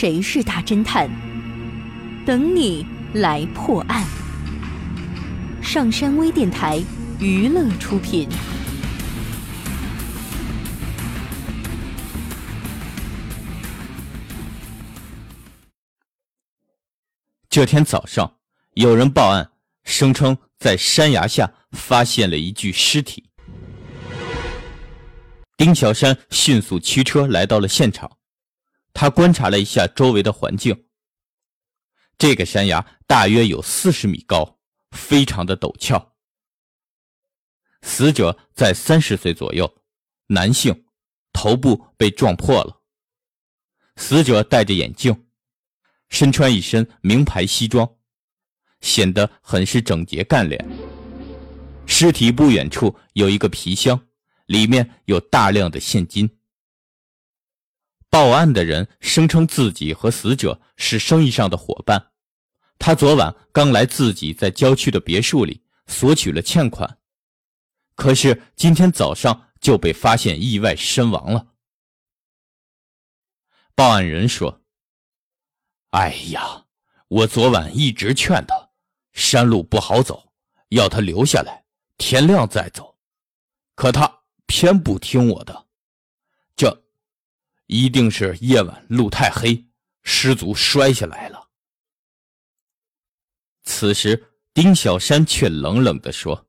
谁是大侦探？等你来破案。上山微电台娱乐出品。这天早上，有人报案，声称在山崖下发现了一具尸体。丁小山迅速驱车来到了现场，他观察了一下周围的环境。这个山崖大约有四十米高，非常的陡峭。死者在三十岁左右，男性，头部被撞破了。死者戴着眼镜，身穿一身名牌西装，显得很是整洁干练。尸体不远处有一个皮箱。里面有大量的现金。报案的人声称自己和死者是生意上的伙伴，他昨晚刚来自己在郊区的别墅里索取了欠款，可是今天早上就被发现意外身亡了。报案人说：“哎呀，我昨晚一直劝他，山路不好走，要他留下来，天亮再走，可他……”偏不听我的，一定是夜晚路太黑，失足摔下来了。此时，丁小山却冷冷的说：“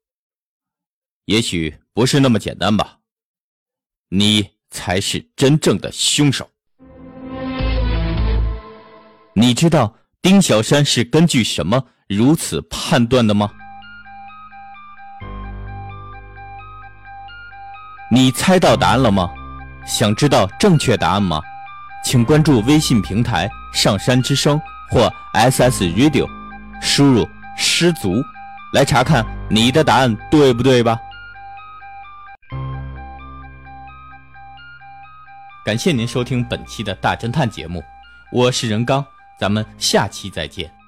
也许不是那么简单吧，你才是真正的凶手。”你知道丁小山是根据什么如此判断的吗？你猜到答案了吗？想知道正确答案吗？请关注微信平台“上山之声”或 SS Radio，输入“失足”来查看你的答案对不对吧？感谢您收听本期的大侦探节目，我是任刚，咱们下期再见。